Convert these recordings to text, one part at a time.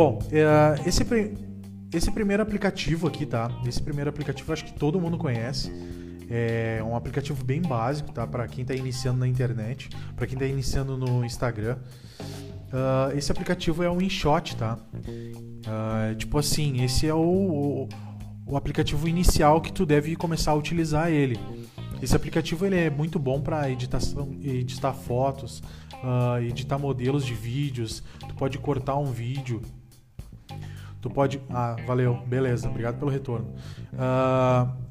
Bom, é, esse, esse primeiro aplicativo aqui, tá? Esse primeiro aplicativo acho que todo mundo conhece. É um aplicativo bem básico, tá? Para quem está iniciando na internet, para quem está iniciando no Instagram. Uh, esse aplicativo é o InShot, tá? Uh, tipo assim, esse é o, o, o, aplicativo inicial que tu deve começar a utilizar ele. Esse aplicativo ele é muito bom para editar fotos, uh, editar modelos de vídeos. Tu pode cortar um vídeo. Tu pode. Ah, valeu, beleza, obrigado pelo retorno.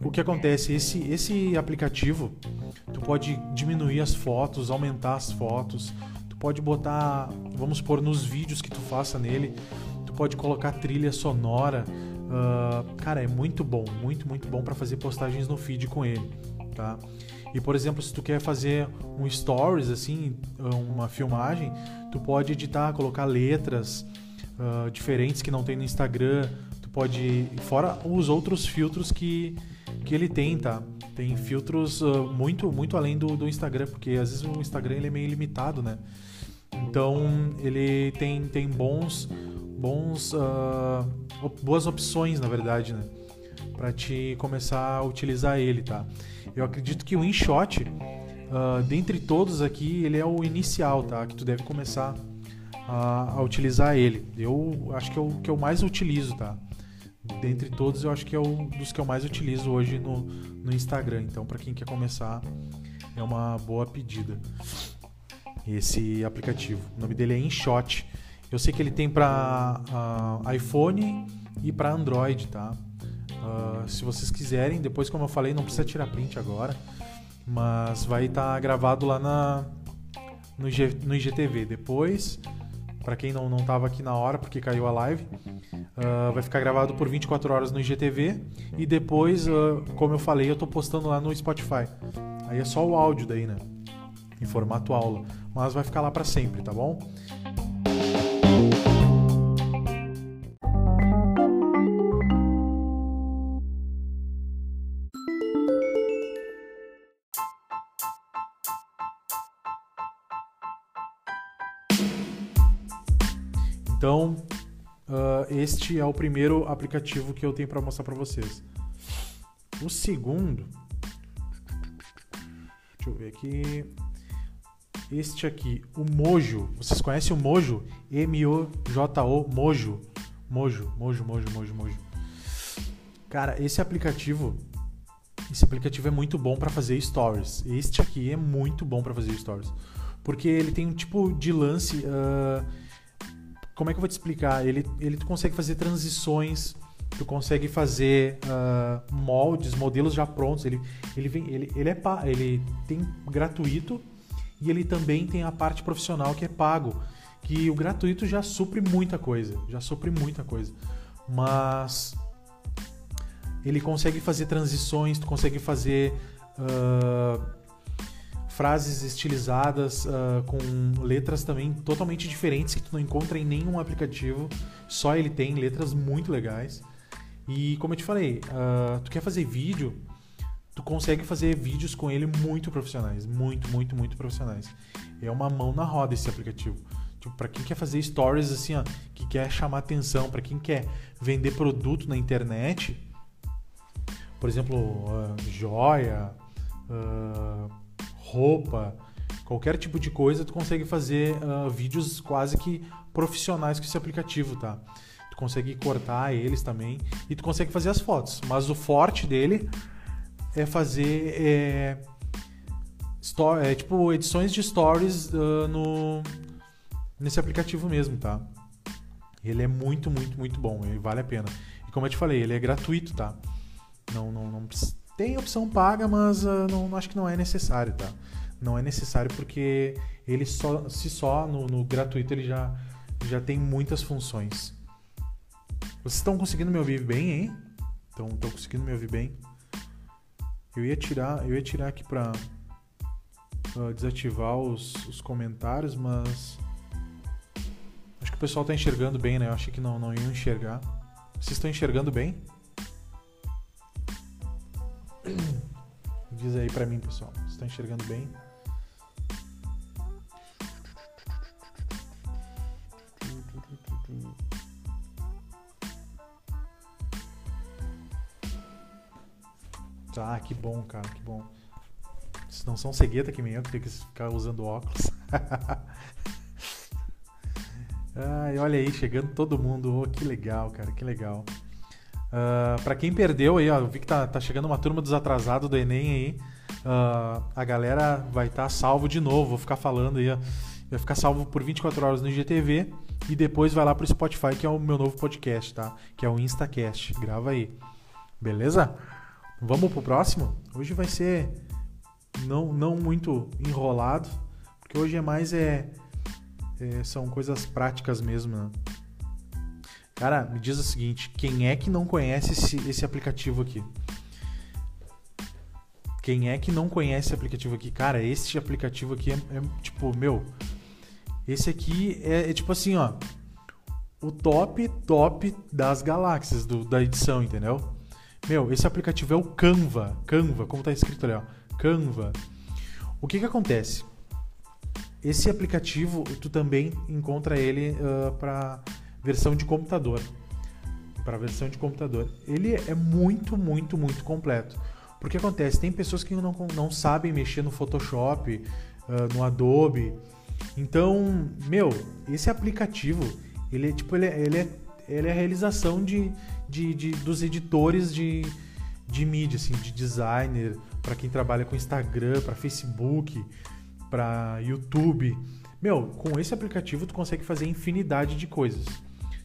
o que acontece? Esse, esse aplicativo, tu pode diminuir as fotos, aumentar as fotos pode botar, vamos supor, nos vídeos que tu faça nele, tu pode colocar trilha sonora. Uh, cara, é muito bom, muito, muito bom para fazer postagens no feed com ele, tá? E por exemplo, se tu quer fazer um stories assim, uma filmagem, tu pode editar, colocar letras uh, diferentes que não tem no Instagram. Tu pode, fora os outros filtros que, que ele tem, tá? Tem filtros uh, muito, muito além do, do Instagram, porque às vezes o Instagram ele é meio limitado, né? Então ele tem, tem bons, bons uh, boas opções, na verdade, né? Para te começar a utilizar ele, tá? Eu acredito que o InShot, uh, dentre todos aqui, ele é o inicial, tá? Que tu deve começar a, a utilizar ele. Eu acho que é o que eu mais utilizo, tá? Dentre todos, eu acho que é um dos que eu mais utilizo hoje no, no Instagram. Então, para quem quer começar, é uma boa pedida esse aplicativo. O nome dele é InShot. Eu sei que ele tem para uh, ah, iPhone e para Android, tá? Uh, se vocês quiserem, depois como eu falei, não precisa tirar print agora, mas vai estar tá gravado lá na no, G, no IGTV. Depois, para quem não não estava aqui na hora porque caiu a live, uh, vai ficar gravado por 24 horas no IGTV e depois, como eu falei, eu estou postando lá no Spotify. Aí é só o áudio daí, né? Em formato aula mas vai ficar lá para sempre, tá bom? Então, uh, este é o primeiro aplicativo que eu tenho para mostrar para vocês. O segundo, deixa eu ver aqui este aqui, o Mojo. Vocês conhecem o Mojo? M-O-J-O, Mojo. Mojo, Mojo, Mojo, Mojo, Mojo. Cara, esse aplicativo, esse aplicativo é muito bom para fazer stories. Este aqui é muito bom para fazer stories, porque ele tem um tipo de lance. Uh, como é que eu vou te explicar? Ele, ele consegue fazer transições, tu consegue fazer uh, moldes, modelos já prontos. Ele, ele vem, ele, ele é ele tem gratuito e ele também tem a parte profissional que é pago, que o gratuito já supre muita coisa, já supre muita coisa. Mas ele consegue fazer transições, tu consegue fazer uh, frases estilizadas uh, com letras também totalmente diferentes que tu não encontra em nenhum aplicativo, só ele tem letras muito legais. E como eu te falei, uh, tu quer fazer vídeo, tu consegue fazer vídeos com ele muito profissionais, muito, muito, muito profissionais. É uma mão na roda esse aplicativo. Tipo, para quem quer fazer stories assim, ó, que quer chamar atenção, para quem quer vender produto na internet, por exemplo, uh, joia, uh, roupa, qualquer tipo de coisa, tu consegue fazer uh, vídeos quase que profissionais com esse aplicativo, tá? Tu consegue cortar eles também e tu consegue fazer as fotos, mas o forte dele é fazer é, story, é, tipo edições de stories uh, no nesse aplicativo mesmo, tá? Ele é muito, muito, muito bom, ele vale a pena. E como eu te falei, ele é gratuito, tá? Não, não, não tem opção paga, mas uh, não, acho que não é necessário, tá? Não é necessário porque ele só, se só no, no gratuito ele já, já tem muitas funções. Vocês estão conseguindo me ouvir bem, hein? Estão conseguindo me ouvir bem? Eu ia tirar, eu ia tirar aqui para uh, desativar os, os, comentários, mas acho que o pessoal está enxergando bem, né? Eu achei que não, não iam enxergar. Vocês estão enxergando bem? Diz aí para mim, pessoal. Você está enxergando bem? Tá, que bom, cara, que bom. Se não são cegueta que me tem que ficar usando óculos. Ai, olha aí, chegando todo mundo. Oh, que legal, cara, que legal. Uh, para quem perdeu aí, ó, eu vi que tá, tá chegando uma turma dos atrasados do Enem aí. Uh, a galera vai estar tá salvo de novo, vou ficar falando aí, ó. Vai ficar salvo por 24 horas no IGTV e depois vai lá pro Spotify, que é o meu novo podcast, tá? Que é o Instacast. Grava aí. Beleza? Vamos pro próximo? Hoje vai ser não, não muito enrolado, porque hoje é mais é, é são coisas práticas mesmo, né? Cara, me diz o seguinte, quem é que não conhece esse, esse aplicativo aqui? Quem é que não conhece esse aplicativo aqui? Cara, esse aplicativo aqui é, é tipo, meu, esse aqui é, é, tipo assim, ó, o top, top das galáxias do, da edição, entendeu? Meu, esse aplicativo é o Canva. Canva, como tá escrito ali, ó. Canva. O que que acontece? Esse aplicativo, tu também encontra ele uh, para versão de computador. Para versão de computador. Ele é muito, muito, muito completo. Porque acontece, tem pessoas que não, não sabem mexer no Photoshop, uh, no Adobe. Então, meu, esse aplicativo, ele é tipo, ele é, ele é, ele é a realização de, de, de, dos editores de, de mídia, assim, de designer, para quem trabalha com Instagram, para Facebook, para YouTube. Meu, com esse aplicativo tu consegue fazer infinidade de coisas.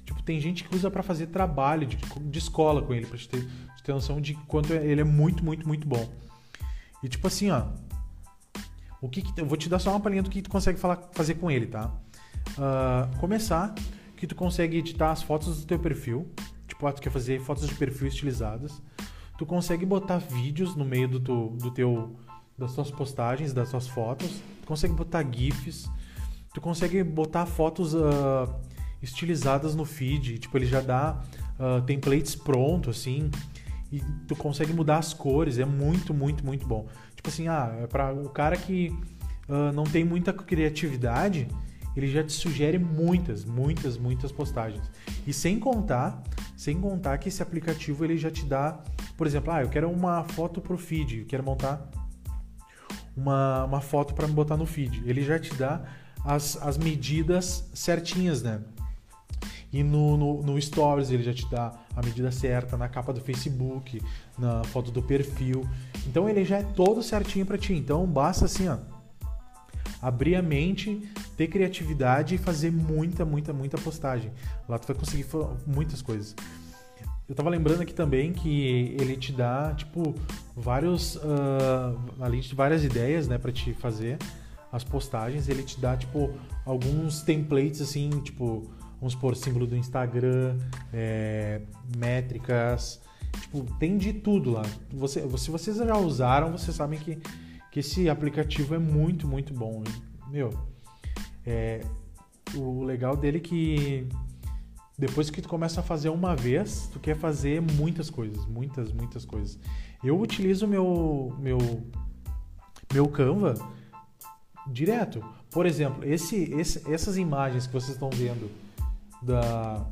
Tipo, tem gente que usa para fazer trabalho de, de, escola com ele, pra te ter, te ter noção de quanto ele é muito, muito, muito bom. E tipo assim, ó. O que, que eu vou te dar só uma palhinha do que tu consegue falar, fazer com ele, tá? Uh, começar que tu consegue editar as fotos do teu perfil. Tipo, ah, tu quer fazer fotos de perfil estilizadas. Tu consegue botar vídeos no meio do, tu, do teu das tuas postagens, das tuas fotos. Tu consegue botar GIFs. Tu consegue botar fotos uh, estilizadas no feed. Tipo, ele já dá uh, templates pronto, assim. E tu consegue mudar as cores. É muito, muito, muito bom. Tipo assim, ah, é para o cara que uh, não tem muita criatividade ele já te sugere muitas, muitas, muitas postagens. E sem contar, sem contar que esse aplicativo ele já te dá, por exemplo, ah, eu quero uma foto pro feed, eu quero montar uma, uma foto para botar no feed. Ele já te dá as, as medidas certinhas, né? E no, no, no, Stories ele já te dá a medida certa, na capa do Facebook, na foto do perfil. Então ele já é todo certinho para ti. Então basta assim, ó, abrir a mente, ter criatividade e fazer muita, muita, muita postagem. Lá tu vai conseguir muitas coisas. Eu tava lembrando aqui também que ele te dá, tipo, vários. Uh, além de várias ideias, né, pra te fazer as postagens, ele te dá, tipo, alguns templates, assim, tipo, vamos supor, símbolo do Instagram, é, métricas. Tipo, tem de tudo lá. Você, se vocês já usaram, vocês sabem que que esse aplicativo é muito, muito bom. Meu, é, o legal dele é que depois que tu começa a fazer uma vez, tu quer fazer muitas coisas, muitas, muitas coisas. Eu utilizo meu meu meu Canva direto. Por exemplo, esse, esse, essas imagens que vocês estão vendo da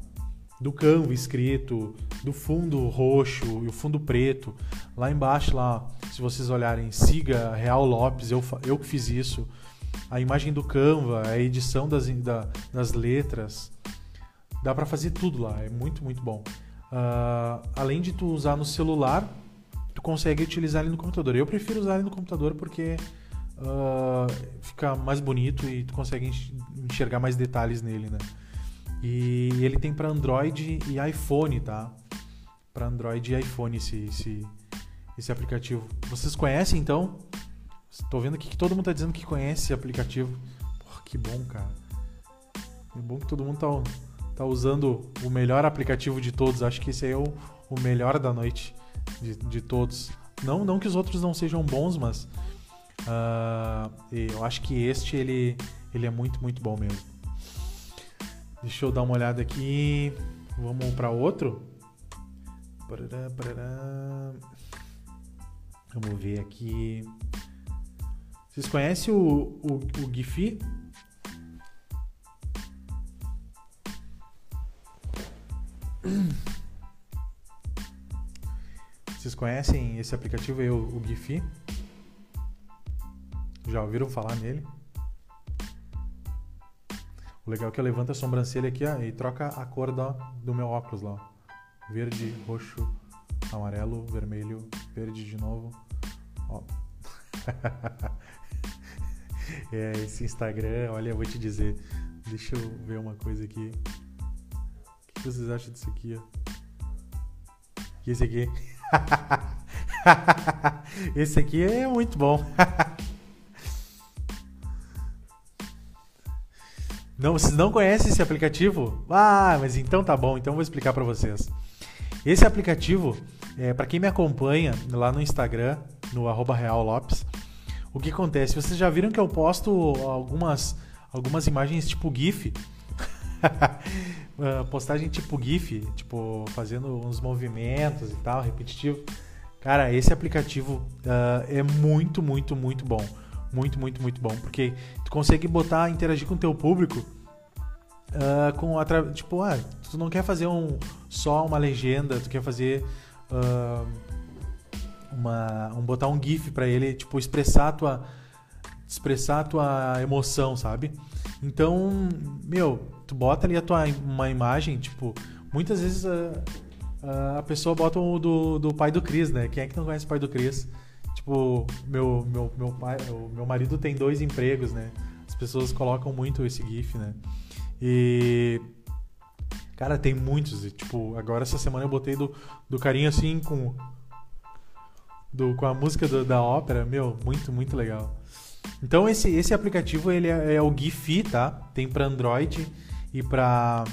do Canva escrito, do fundo roxo e o fundo preto. Lá embaixo, lá, se vocês olharem, siga Real Lopes, eu, eu que fiz isso. A imagem do Canva, a edição das, da, das letras. Dá para fazer tudo lá, é muito, muito bom. Uh, além de tu usar no celular, tu consegue utilizar ele no computador. Eu prefiro usar ele no computador porque uh, fica mais bonito e tu consegue enxergar mais detalhes nele, né? E ele tem para Android e iPhone, tá? Para Android e iPhone esse, esse, esse aplicativo. Vocês conhecem então? Estou vendo aqui que todo mundo está dizendo que conhece esse aplicativo. Porra, que bom, cara. É bom que todo mundo tá, tá usando o melhor aplicativo de todos. Acho que esse aí é o, o melhor da noite de, de todos. Não, não que os outros não sejam bons, mas uh, eu acho que este ele, ele é muito, muito bom mesmo. Deixa eu dar uma olhada aqui. Vamos para outro. Parará, parará. Vamos ver aqui. Vocês conhecem o, o, o Giphy? Vocês conhecem esse aplicativo aí, o, o Giphy? Já ouviram falar nele? O legal é que eu levanto a sobrancelha aqui ó, e troca a cor do, meu óculos lá. Verde, roxo, amarelo, vermelho, verde de novo. Ó. é, esse Instagram, olha, eu vou te dizer. Deixa eu ver uma coisa aqui. O que vocês acham disso aqui, ó? Esse aqui? esse aqui é muito bom. Não, vocês não conhecem esse aplicativo? Ah, mas então tá bom, então vou explicar para vocês. Esse aplicativo, é, para quem me acompanha lá no Instagram, no @reallopes, o que acontece? Vocês já viram que eu posto algumas algumas imagens tipo GIF? Ah, postagem tipo GIF, tipo fazendo uns movimentos e tal, repetitivo. Cara, esse aplicativo uh, é muito, muito, muito bom. Muito, muito, muito bom. Porque tu consegue botar, interagir com o teu público uh, com tipo, ah, tu não quer fazer um só uma legenda, tu quer fazer uh, uma um botar um gif para ele, tipo, expressar a tua expressar a tua emoção, sabe? Então, meu, tu bota ali a tua uma imagem, tipo, muitas vezes a, a pessoa bota o do, do pai do Cris, né? Quem é que não conhece o pai do Cris? Tipo, meu, meu, meu, pai, meu marido tem dois empregos, né? As pessoas colocam muito esse GIF, né? E. Cara, tem muitos. E, tipo, agora essa semana eu botei do, do carinho assim com. Do, com a música do, da ópera. Meu, muito, muito legal. Então esse, esse aplicativo ele é, é o Giphy, tá? Tem para Android e para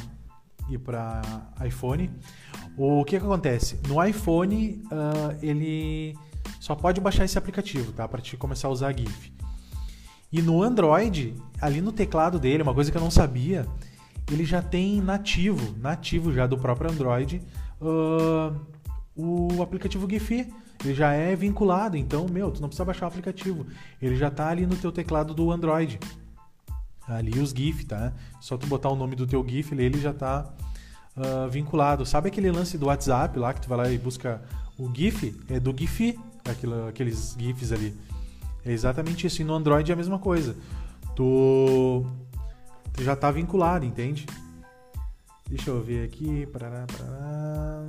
e para iPhone. O que, que acontece? No iPhone uh, ele só pode baixar esse aplicativo, tá? Para te começar a usar GIF. E no Android, ali no teclado dele, uma coisa que eu não sabia, ele já tem nativo, nativo já do próprio Android, uh, o aplicativo Giphy. Ele já é vinculado, então, meu, tu não precisa baixar o aplicativo. Ele já tá ali no teu teclado do Android. Ali os GIF, tá? Só tu botar o nome do teu GIF, ele já tá uh, vinculado. Sabe aquele lance do WhatsApp lá que tu vai lá e busca o GIF? É do Giphy, aquilo, aqueles GIFs ali. É exatamente isso. E no Android é a mesma coisa. Tu, tu já está vinculado, entende? Deixa eu ver aqui. Parará, parará.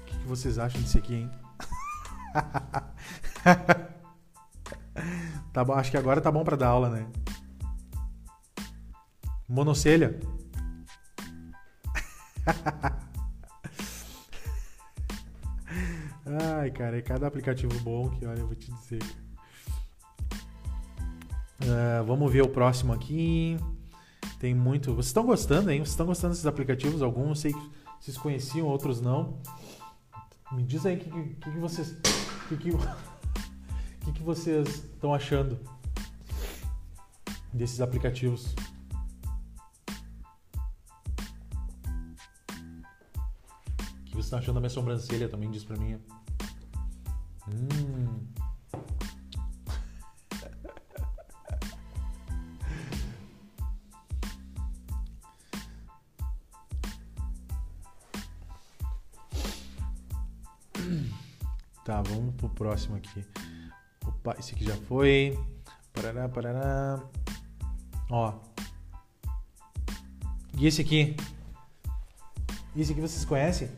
O que, que vocês acham disso aqui, hein? tá bom, acho que agora tá bom para dar aula, né? Monocelha. Ai, cara, é cada aplicativo bom que, olha, eu vou te dizer. Uh, vamos ver o próximo aqui. Tem muito. Vocês estão gostando, hein? Vocês estão gostando desses aplicativos? Alguns eu sei que vocês conheciam, outros não. Me diz aí o que, que, que, vocês. O que, que, que, vocês estão achando desses aplicativos? Está achando da minha sobrancelha também, diz pra mim. Hum. Tá, vamos pro próximo aqui. Opa, esse aqui já foi. Parará, parará. Ó. E esse aqui? Esse aqui vocês conhecem?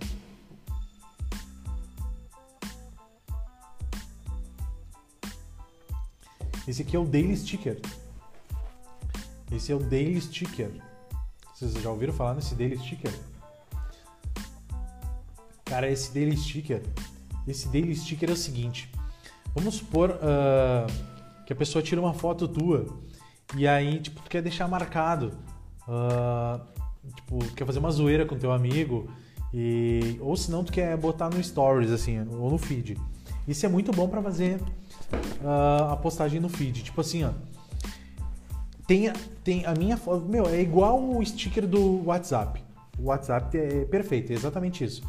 Esse aqui é o Daily Sticker. Esse é o Daily Sticker. Vocês já ouviram falar nesse Daily Sticker? Cara, esse Daily Sticker, esse Daily Sticker é o seguinte. Vamos supor uh, que a pessoa tira uma foto tua e aí, tipo, tu quer deixar marcado. Uh, tipo, quer fazer uma zoeira com teu amigo e ou se não tu quer botar no stories assim, ou no feed. Isso é muito bom para fazer uh, a postagem no feed. Tipo assim, ó. Tem, tem a minha foto. Meu, é igual o sticker do WhatsApp. O WhatsApp é perfeito, é exatamente isso.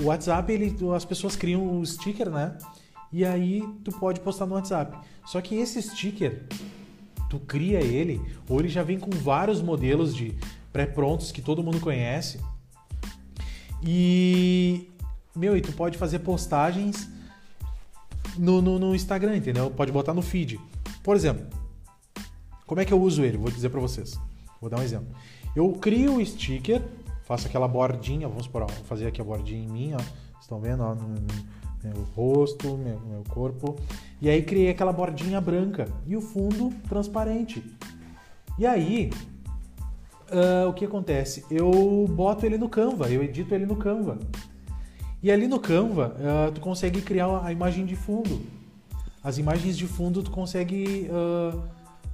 O WhatsApp, ele, as pessoas criam o sticker, né? E aí tu pode postar no WhatsApp. Só que esse sticker, tu cria ele, ou ele já vem com vários modelos de pré-prontos que todo mundo conhece. E, meu, e tu pode fazer postagens no, no, no Instagram, entendeu? Pode botar no feed. Por exemplo, como é que eu uso ele? Vou dizer para vocês. Vou dar um exemplo. Eu crio o sticker, faço aquela bordinha, vamos supor, ó, vou fazer aqui a bordinha em mim, ó. Estão vendo, ó, no, meu rosto, meu, meu corpo. E aí criei aquela bordinha branca e o fundo transparente. E aí, uh, o que acontece? Eu boto ele no Canva, eu edito ele no Canva. E ali no Canva, uh, tu consegue criar a imagem de fundo. As imagens de fundo tu consegue uh,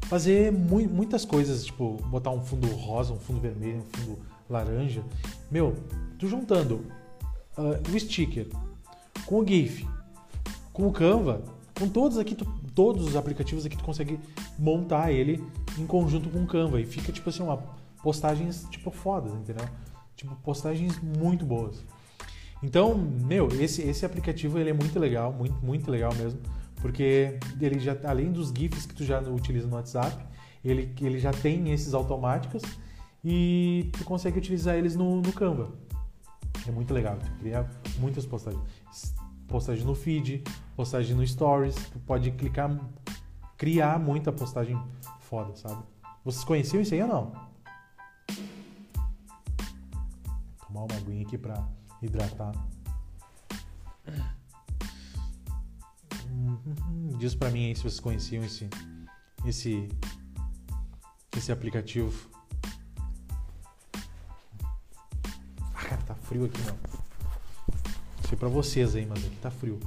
fazer mu muitas coisas, tipo botar um fundo rosa, um fundo vermelho, um fundo laranja. Meu, tu juntando o sticker, com o GIF, com o Canva, com todos aqui, tu, todos os aplicativos aqui tu consegue montar ele em conjunto com o Canva e fica tipo assim uma postagens tipo fodas, entendeu? Tipo postagens muito boas. Então, meu, esse, esse aplicativo ele é muito legal, muito muito legal mesmo, porque ele já além dos GIFs que tu já utiliza no WhatsApp, ele, ele já tem esses automáticos e tu consegue utilizar eles no, no Canva. É muito legal, tu cria muitas postagens postagem no feed, postagem no stories, tu pode clicar, criar muita postagem foda, sabe? Vocês conheciam isso aí ou não? Tomar uma aguinha aqui pra hidratar. Uhum. Diz pra mim aí se vocês conheciam esse esse esse aplicativo. Ah, cara, tá frio aqui, não sei pra vocês aí, mas aqui tá frio.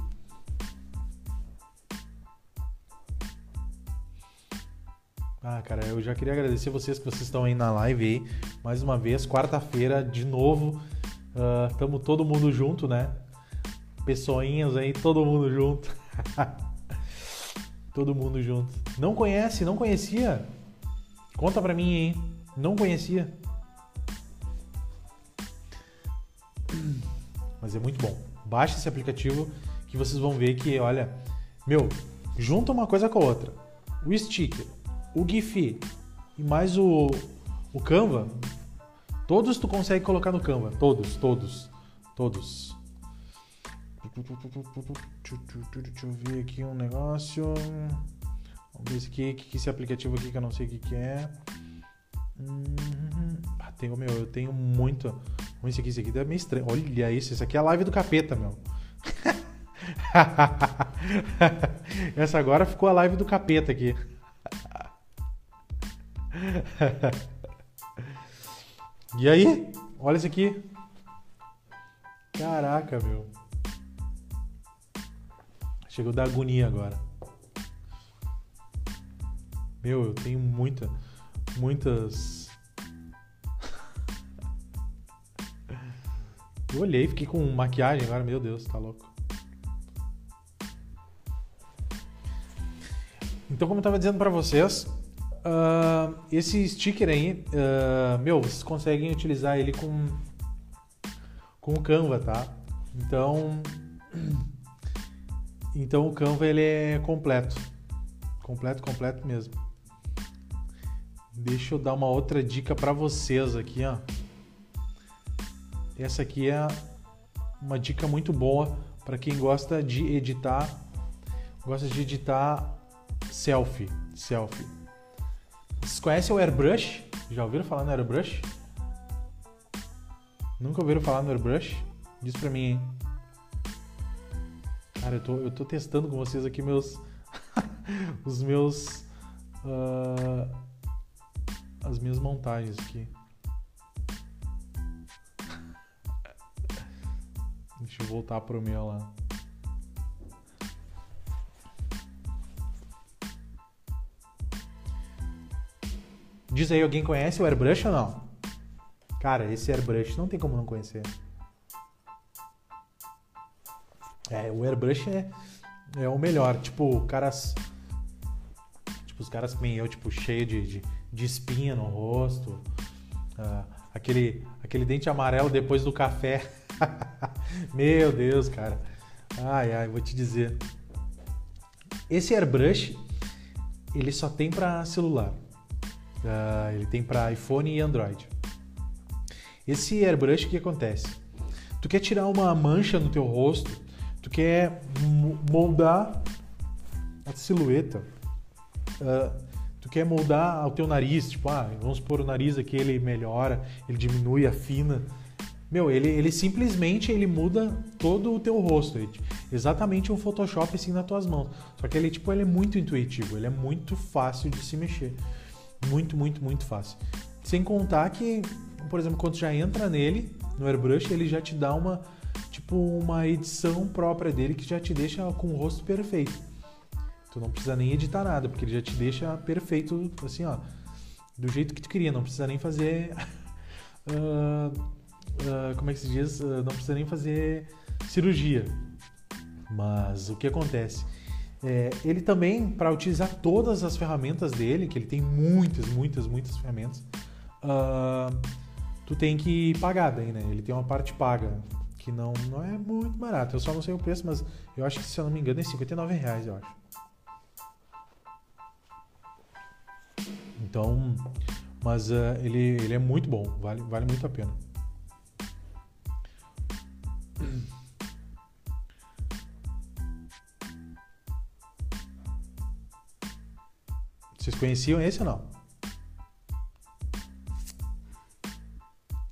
Ah, cara, eu já queria agradecer vocês que vocês estão aí na live aí. Mais uma vez, quarta-feira, de novo. Uh, tamo todo mundo junto, né? Pessoinhas aí, todo mundo junto. todo mundo junto. Não conhece? Não conhecia? Conta pra mim, hein? Não conhecia? Mas é muito bom. Baixe esse aplicativo que vocês vão ver que, olha, meu, junta uma coisa com a outra. O sticker, o GIF e mais o, o Canva, todos tu consegue colocar no Canva. Todos, todos, todos. Deixa eu ver aqui um negócio. Vamos ver esse aqui, que esse aplicativo aqui que eu não sei o que, que é. Hum, tenho, meu, eu tenho muito. Esse aqui, esse aqui é meio estranho. Olha isso, isso aqui é a live do capeta, meu. Essa agora ficou a live do capeta aqui. E aí? Olha isso aqui. Caraca, meu. Chegou da agonia agora. Meu, eu tenho muita, muitas Eu olhei, fiquei com maquiagem agora, meu Deus, tá louco. Então, como eu tava dizendo para vocês, uh, esse sticker aí, uh, meu, vocês conseguem utilizar ele com, com o Canva, tá? Então, então o Canva ele é completo, completo, completo mesmo. Deixa eu dar uma outra dica para vocês aqui, ó. Essa aqui é uma dica muito boa para quem gosta de editar, gosta de editar selfie, selfie. Vocês conhecem o airbrush? Já ouviram falar no airbrush? Nunca ouviram falar no airbrush? Diz pra mim, hein? Cara, eu tô, eu tô testando com vocês aqui meus. os meus. Uh, as minhas montagens aqui. Deixa eu voltar pro meu lá. Diz aí, alguém conhece o airbrush ou não? Cara, esse airbrush não tem como não conhecer. É, o airbrush é, é o melhor. Tipo, caras. Tipo, os caras que eu, tipo, cheio de, de, de espinha no rosto. Uh, aquele, aquele dente amarelo depois do café. Meu Deus, cara. Ai, ai, vou te dizer. Esse airbrush, ele só tem para celular. Uh, ele tem para iPhone e Android. Esse airbrush, o que acontece? Tu quer tirar uma mancha no teu rosto, tu quer moldar a silhueta, uh, tu quer moldar o teu nariz, tipo, ah, vamos pôr o nariz aqui, ele melhora, ele diminui, afina. Meu, ele, ele simplesmente ele muda todo o teu rosto. Ele, exatamente um Photoshop assim nas tuas mãos. Só que ele, tipo, ele é muito intuitivo, ele é muito fácil de se mexer. Muito, muito, muito fácil. Sem contar que, por exemplo, quando já entra nele, no airbrush, ele já te dá uma, tipo, uma edição própria dele que já te deixa com o rosto perfeito. Tu não precisa nem editar nada, porque ele já te deixa perfeito, assim, ó, do jeito que tu queria. Não precisa nem fazer. uh, uh, como é que se diz? Uh, não precisa nem fazer cirurgia. Mas o que acontece? É, ele também, para utilizar todas as ferramentas dele, que ele tem muitas, muitas, muitas ferramentas, tu tem que pagar daí, né? Ele tem uma parte paga, que não, não é muito barato. Eu só não sei o preço, mas eu acho que, se eu não me engano, é 59 reais, eu acho. Então, mas uh, ele, ele é muito bom, vale, vale muito a pena. Vocês conheciam esse ou não?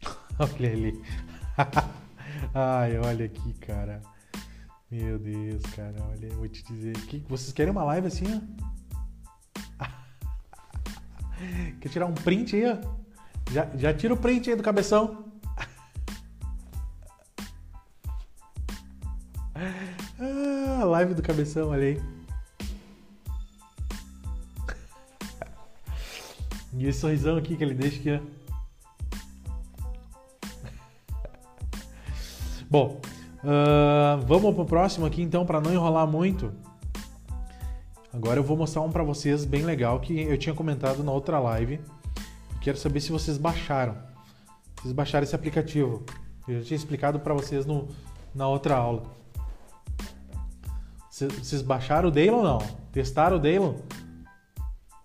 olha ali. Ai, olha aqui, cara. Meu Deus, cara, olha, vou te dizer. Que, vocês querem uma live assim, ó? Quer tirar um print aí, ó? Já, já tira o print aí do cabeção. Ah, live do cabeção, olha aí. E esse sorrisão aqui que ele deixa aqui, ó. Bom, uh, vamos pro próximo aqui então, para não enrolar muito. Agora eu vou mostrar um para vocês bem legal que eu tinha comentado na outra live. Quero saber se vocês baixaram. Vocês baixaram esse aplicativo. Eu já tinha explicado para vocês no, na outra aula. Vocês baixaram o Daylon ou não? Testaram o Daylon?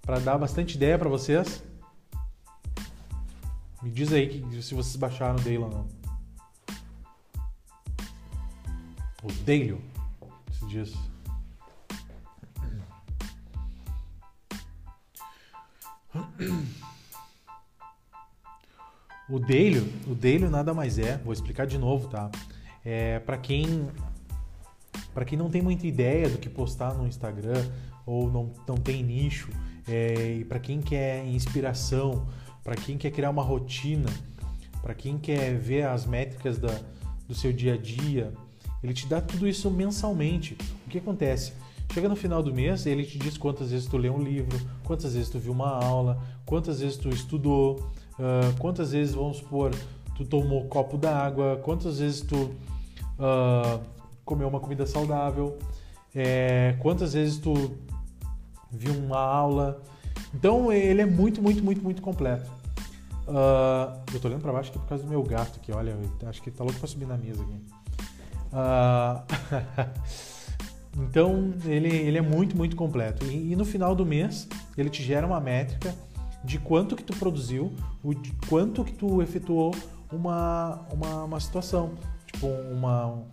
Para dar bastante ideia para vocês? Me diz aí que, se vocês baixaram o Daylon ou não. O Daylon, se diz. O Dailyo, o Dailyo nada mais é, vou explicar de novo, tá? É para quem para quem não tem muita ideia do que postar no Instagram ou não, não tem nicho, é, e para quem quer inspiração, para quem quer criar uma rotina, para quem quer ver as métricas da, do seu dia a dia, ele te dá tudo isso mensalmente. O que acontece? Chega no final do mês, ele te diz quantas vezes tu leu um livro, quantas vezes tu viu uma aula, quantas vezes tu estudou, uh, quantas vezes, vamos supor, tu tomou copo d'água, quantas vezes tu uh, comeu uma comida saudável, é, quantas vezes tu viu uma aula. Então ele é muito, muito, muito, muito completo. Uh, eu tô olhando para baixo aqui por causa do meu gato aqui, olha, acho que tá louco para subir na mesa aqui. Uh, Então ele, ele é muito, muito completo. E, e, no final do mês ele te gera uma métrica de quanto que tu produziu, o de quanto que tu efetuou uma, uma, uma situação. Tipo, uma.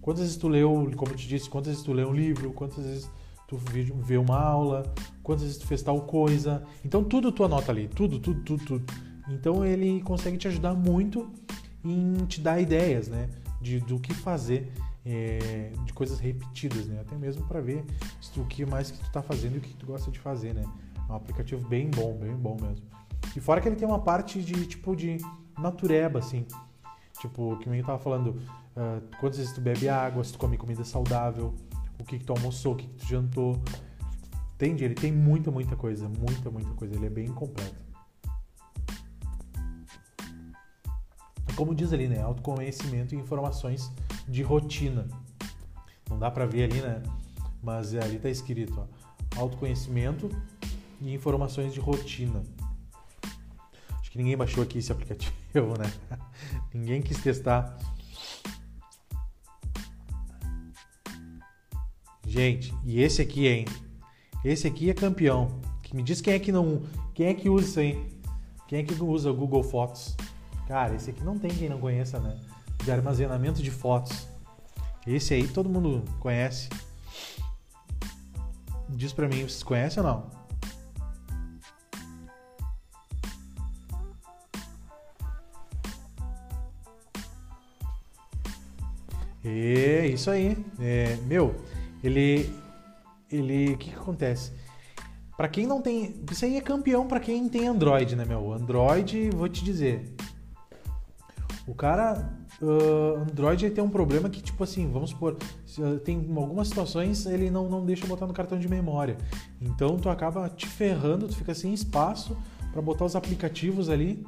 Quantas vezes tu leu, como eu te disse, quantas vezes tu leu um livro, quantas vezes tu vê uma aula, quantas vezes tu fez tal coisa. Então tudo tu anota ali, tudo, tudo, tudo, tudo. Então ele consegue te ajudar muito em te dar ideias, né? De, do que fazer é, de coisas repetidas, né? Até mesmo para ver o que mais que tu tá fazendo e o que tu gosta de fazer, né? É um aplicativo bem bom, bem bom mesmo. E fora que ele tem uma parte de tipo de natureba, assim. Tipo, que nem eu tava falando, uh, quantas vezes tu bebe água, se tu come comida saudável, o que, que tu almoçou, o que, que tu jantou. Entende? Ele tem muita, muita coisa, muita, muita coisa. Ele é bem completo. Como diz ali, né? Autoconhecimento e informações de rotina. Não dá para ver ali, né? Mas ali está escrito, ó, autoconhecimento e informações de rotina. Acho que ninguém baixou aqui esse aplicativo, né? ninguém quis testar. Gente, e esse aqui, hein? Esse aqui é campeão. Me diz quem é que não, quem é que usa isso aí? Quem é que usa o Google Fotos? Cara, esse aqui não tem quem não conheça, né? De armazenamento de fotos. Esse aí todo mundo conhece. Diz pra mim, vocês conhecem ou não? É, isso aí. É, meu, ele. Ele. O que, que acontece? Para quem não tem. Isso aí é campeão para quem tem Android, né, meu? Android, vou te dizer. O cara. Uh, Android tem um problema que, tipo assim, vamos supor, tem algumas situações ele não, não deixa botar no cartão de memória. Então tu acaba te ferrando, tu fica sem espaço para botar os aplicativos ali.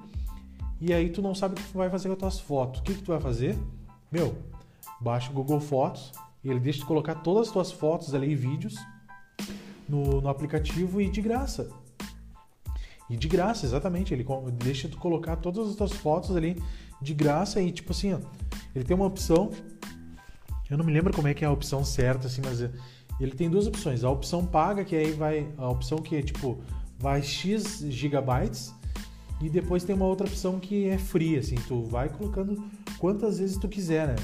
E aí tu não sabe o que tu vai fazer com as tuas fotos. O que, que tu vai fazer? Meu, baixa o Google Fotos e ele deixa de colocar todas as tuas fotos ali e vídeos no, no aplicativo e de graça. E de graça, exatamente. Ele deixa de colocar todas as tuas fotos ali de graça e tipo assim, ó, ele tem uma opção. Eu não me lembro como é que é a opção certa, assim, mas ele tem duas opções. A opção paga, que aí vai. A opção que é tipo, vai X gigabytes. E depois tem uma outra opção que é free, assim, tu vai colocando quantas vezes tu quiser, né?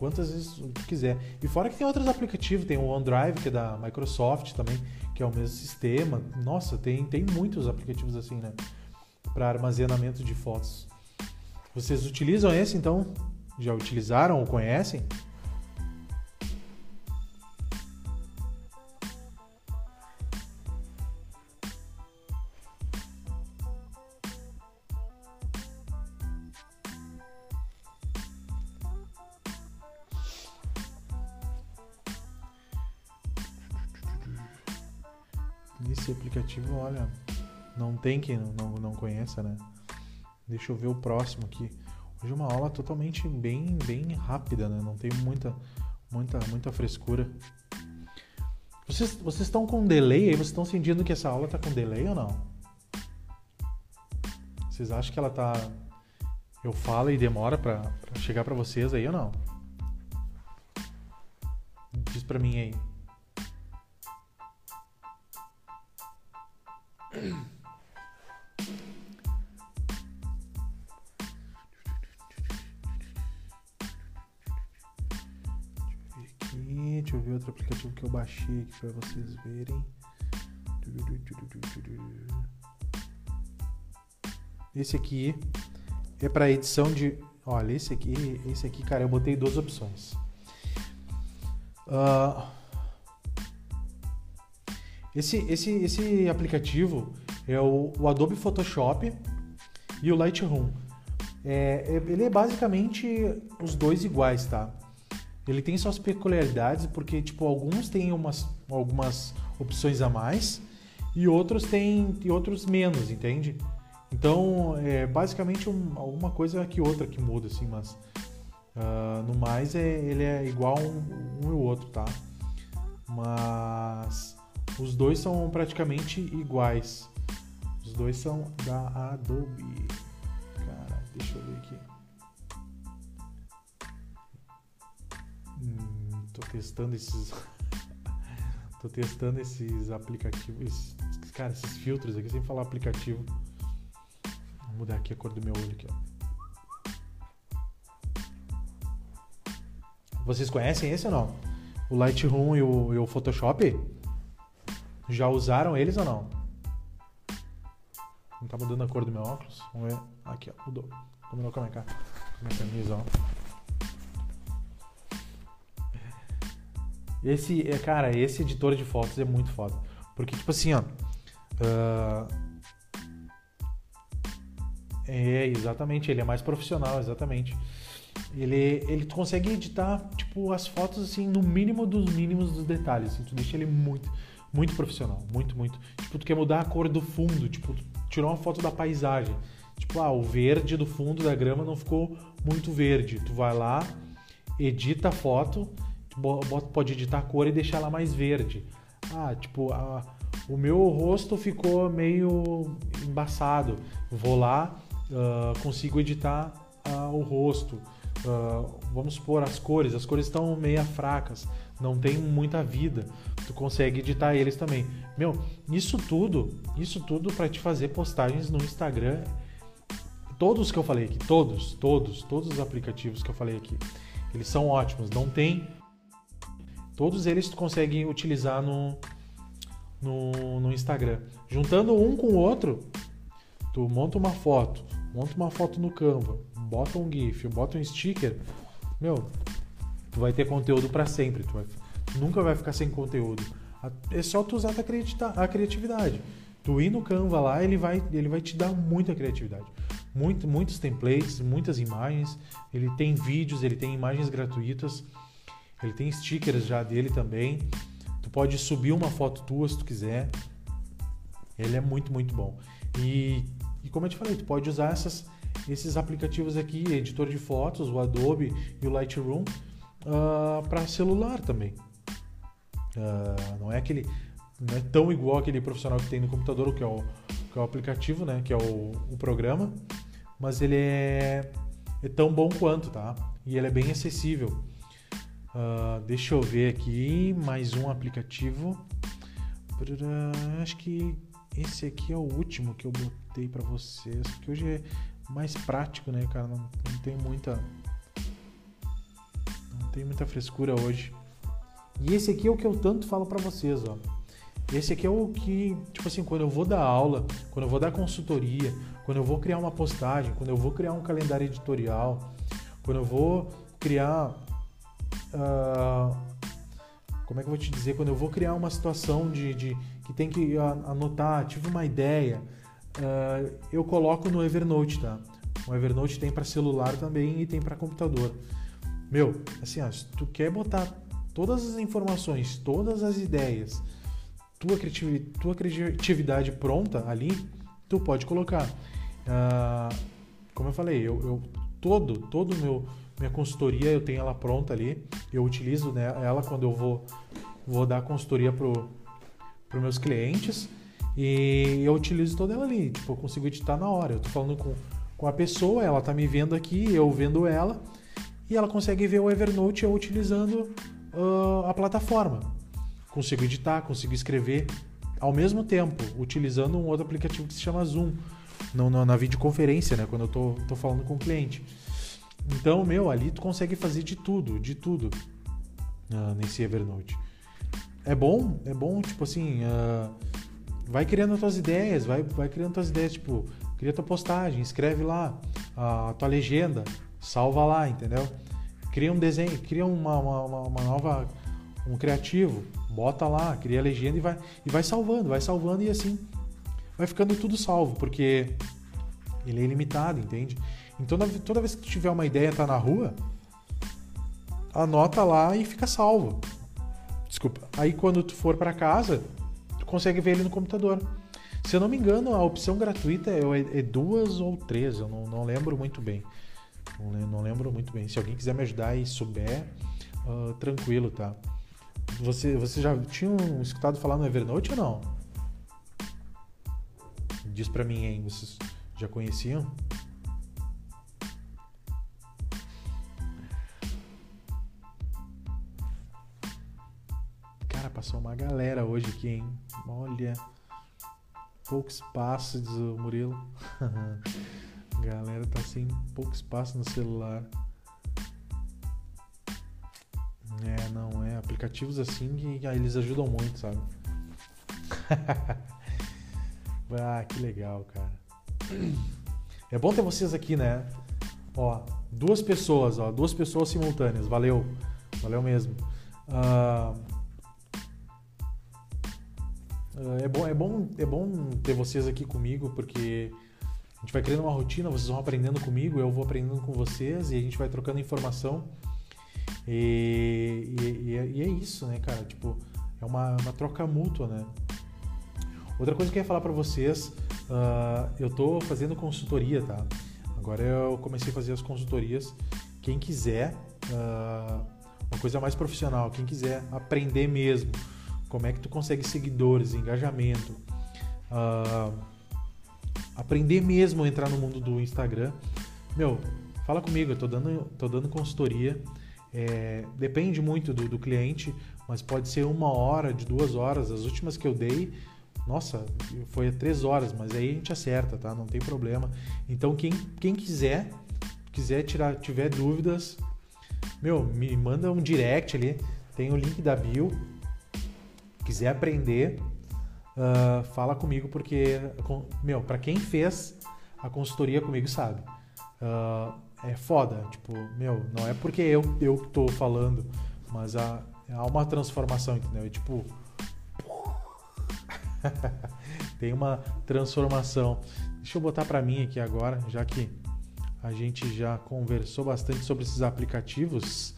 Quantas vezes quiser. E fora que tem outros aplicativos, tem o OneDrive, que é da Microsoft também, que é o mesmo sistema. Nossa, tem, tem muitos aplicativos assim, né? Para armazenamento de fotos. Vocês utilizam esse então? Já utilizaram ou conhecem? Olha, não tem quem não, não conheça, né? Deixa eu ver o próximo aqui. Hoje é uma aula totalmente bem, bem rápida, né? Não tem muita, muita, muita frescura. Vocês, vocês estão com delay aí? Vocês estão sentindo que essa aula está com delay ou não? Vocês acham que ela tá. Eu falo e demora para chegar para vocês aí ou não? Diz para mim aí. Deixa eu ver outro aplicativo que eu baixei aqui para vocês verem. Esse aqui é para edição de. Olha, esse aqui, esse aqui, cara, eu botei duas opções. Uh, esse, esse, esse aplicativo é o, o Adobe Photoshop e o Lightroom. É, é, ele é basicamente os dois iguais, tá? Ele tem suas peculiaridades porque, tipo, alguns têm umas, algumas opções a mais e outros têm e outros menos, entende? Então, é basicamente um, alguma coisa que outra que muda, assim, mas uh, no mais é, ele é igual um, um e o outro, tá? Mas os dois são praticamente iguais. Os dois são da Adobe. Cara, deixa eu ver aqui. Hum, tô testando esses. tô testando esses aplicativos. Cara, esses filtros aqui, sem falar aplicativo. Vou mudar aqui a cor do meu olho aqui, ó. Vocês conhecem esse ou não? O Lightroom e o, e o Photoshop? Já usaram eles ou não? Não tá mudando a cor do meu óculos? Vamos ver. Aqui, ó. Mudou. Combinou com a minha, com a minha camisa, ó. Esse, é, cara, esse editor de fotos é muito foda. Porque, tipo assim, ó. Uh... É, exatamente. Ele é mais profissional, exatamente. Ele, ele consegue editar, tipo, as fotos, assim, no mínimo dos mínimos dos detalhes. Assim, tu deixa ele muito muito profissional, muito, muito. Tipo, tu quer mudar a cor do fundo, tipo, tirou uma foto da paisagem. Tipo, ah, o verde do fundo da grama não ficou muito verde. Tu vai lá, edita a foto, bota, pode editar a cor e deixar ela mais verde. Ah, tipo, a, o meu rosto ficou meio embaçado. Vou lá, uh, consigo editar uh, o rosto. Uh, vamos supor as cores, as cores estão meia fracas, não tem muita vida. Tu consegue editar eles também. Meu, isso tudo, isso tudo para te fazer postagens no Instagram todos que eu falei aqui, todos, todos, todos os aplicativos que eu falei aqui, eles são ótimos. Não tem. Todos eles tu consegue utilizar no, no, no Instagram. Juntando um com o outro, tu monta uma foto, monta uma foto no Canva, bota um GIF, bota um sticker, meu, tu vai ter conteúdo para sempre. Tu, vai, tu nunca vai ficar sem conteúdo. É só tu usar a criatividade. Tu ir no Canva lá, ele vai, ele vai te dar muita criatividade. Muito, muitos templates, muitas imagens. Ele tem vídeos, ele tem imagens gratuitas. Ele tem stickers já dele também. Tu pode subir uma foto tua se tu quiser. Ele é muito, muito bom. E, e como eu te falei, tu pode usar essas, esses aplicativos aqui, editor de fotos, o Adobe e o Lightroom, uh, ah, para celular também. Uh, não é aquele não é tão igual aquele profissional que tem no computador, que é o, que é o aplicativo, né? Que é o, o programa, mas ele é, é tão bom quanto, tá? E ele é bem acessível. Uh, deixa eu ver aqui mais um aplicativo. Acho que esse aqui é o último que eu botei para vocês, porque hoje é mais prático, né, cara? Não, não tem muita tem muita frescura hoje. E esse aqui é o que eu tanto falo para vocês, ó. Esse aqui é o que, tipo assim, quando eu vou dar aula, quando eu vou dar consultoria, quando eu vou criar uma postagem, quando eu vou criar um calendário editorial, quando eu vou criar. Uh, como é que eu vou te dizer? Quando eu vou criar uma situação de, de que tem que anotar, tive uma ideia, uh, eu coloco no Evernote, tá? O Evernote tem para celular também e tem para computador. Meu, assim, ó, se tu quer botar todas as informações, todas as ideias, tua, criatividade, tua criatividade pronta ali, tu pode colocar. Uh, como eu falei, eu, eu todo, todo meu minha consultoria eu tenho ela pronta ali. Eu utilizo né, ela quando eu vou vou dar consultoria pro para meus clientes e eu utilizo toda ela ali. Tipo, eu consigo editar na hora. Eu tô falando com, com a pessoa, ela tá me vendo aqui, eu vendo ela e ela consegue ver o Evernote eu utilizando uh, a plataforma consigo editar, consigo escrever ao mesmo tempo, utilizando um outro aplicativo que se chama Zoom, no, no, na videoconferência, né? Quando eu tô, tô falando com o cliente. Então, meu, ali tu consegue fazer de tudo, de tudo uh, nesse Evernote. É bom, é bom, tipo assim, uh, vai criando as tuas ideias, vai, vai criando tuas ideias, tipo, cria tua postagem, escreve lá a tua legenda, salva lá, entendeu? Cria um desenho, cria uma, uma, uma nova, um criativo, bota lá, cria a legenda e vai, e vai salvando, vai salvando e assim vai ficando tudo salvo, porque ele é ilimitado, entende? Então toda vez que tu tiver uma ideia, tá na rua, anota lá e fica salvo. Desculpa. Aí quando tu for para casa, tu consegue ver ele no computador. Se eu não me engano, a opção gratuita é, é duas ou três, eu não, não lembro muito bem. Não, não, lembro muito bem. Se alguém quiser me ajudar e souber, uh, tranquilo, tá? Você, você já tinha escutado falar no Evernote ou não? Diz pra mim, hein? Vocês já conheciam? Cara, passou uma galera hoje aqui, hein? Olha. Pouco espaço, diz o Murilo. galera tá sem pouco espaço no celular. É, não, é. Aplicativos assim que eles ajudam muito, sabe? ah, que legal, cara. É bom ter vocês aqui, né? Ó, duas pessoas, ó, duas pessoas simultâneas. Valeu. Valeu mesmo. Uh, é, bom, é, bom, é bom ter vocês aqui comigo, porque a gente vai criando uma rotina, vocês vão aprendendo comigo, eu vou aprendendo com vocês e a gente vai trocando informação. E, e, e, é isso, né, cara? Tipo, é uma, uma troca mútua, né? Outra coisa que eu ia falar para vocês, uh, eu tô fazendo consultoria, tá? Agora eu comecei a fazer as consultorias. Quem quiser, uh, uma coisa mais profissional, quem quiser aprender mesmo como é que tu consegue seguidores, engajamento, uh, aprender mesmo a entrar no mundo do Instagram, meu, fala comigo, eu tô dando, tô dando consultoria. É, depende muito do, do, cliente, mas pode ser uma hora, de duas horas. As últimas que eu dei Nossa, foi a três horas, mas aí a gente acerta, tá? Não tem problema. Então quem, quem quiser, quiser tirar, tiver dúvidas, meu, me manda um direct ali. Tem o link da bio. Quiser aprender, uh, fala comigo porque, meu, para quem fez a consultoria comigo sabe. Uh, é foda, tipo, meu, não é porque eu eu tô falando, mas há, há uma transformação, entendeu? É tipo tem uma transformação. Deixa eu botar para mim aqui agora, já que a gente já conversou bastante sobre esses aplicativos.